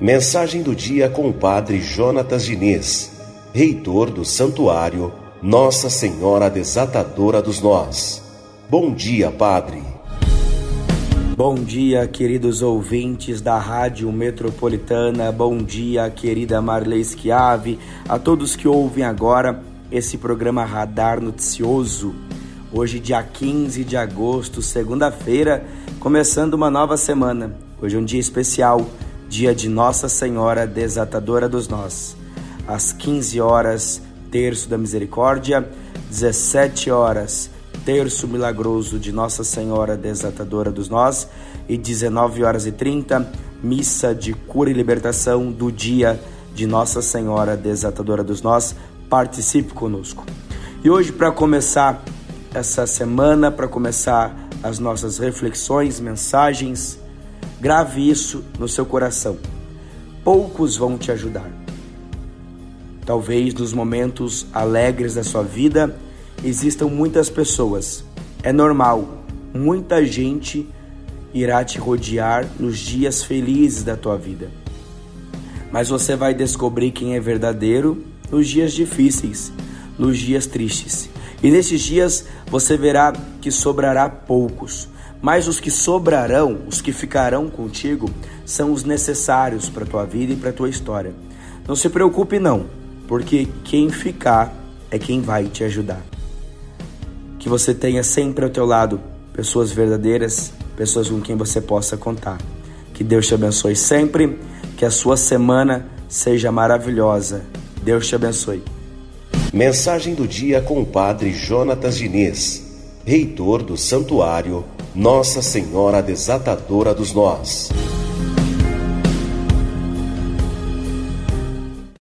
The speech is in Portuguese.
Mensagem do dia com o Padre Jonatas Diniz, reitor do Santuário Nossa Senhora Desatadora dos Nós. Bom dia, Padre. Bom dia, queridos ouvintes da Rádio Metropolitana. Bom dia, querida Marley Schiave, a todos que ouvem agora esse programa Radar Noticioso. Hoje, dia 15 de agosto, segunda-feira, começando uma nova semana. Hoje é um dia especial dia de Nossa Senhora Desatadora dos Nós. Às 15 horas, terço da misericórdia, 17 horas, terço milagroso de Nossa Senhora Desatadora dos Nós e 19 horas e 30, missa de cura e libertação do dia de Nossa Senhora Desatadora dos Nós. Participe conosco. E hoje, para começar essa semana, para começar as nossas reflexões, mensagens, Grave isso no seu coração. Poucos vão te ajudar. Talvez nos momentos alegres da sua vida existam muitas pessoas. É normal, muita gente irá te rodear nos dias felizes da tua vida. Mas você vai descobrir quem é verdadeiro nos dias difíceis, nos dias tristes. E nesses dias você verá que sobrará poucos, mas os que sobrarão, os que ficarão contigo, são os necessários para a tua vida e para a tua história. Não se preocupe não, porque quem ficar é quem vai te ajudar. Que você tenha sempre ao teu lado pessoas verdadeiras, pessoas com quem você possa contar. Que Deus te abençoe sempre, que a sua semana seja maravilhosa. Deus te abençoe. Mensagem do dia com o Padre Jonatas Diniz, reitor do Santuário nossa Senhora Desatadora dos Nós.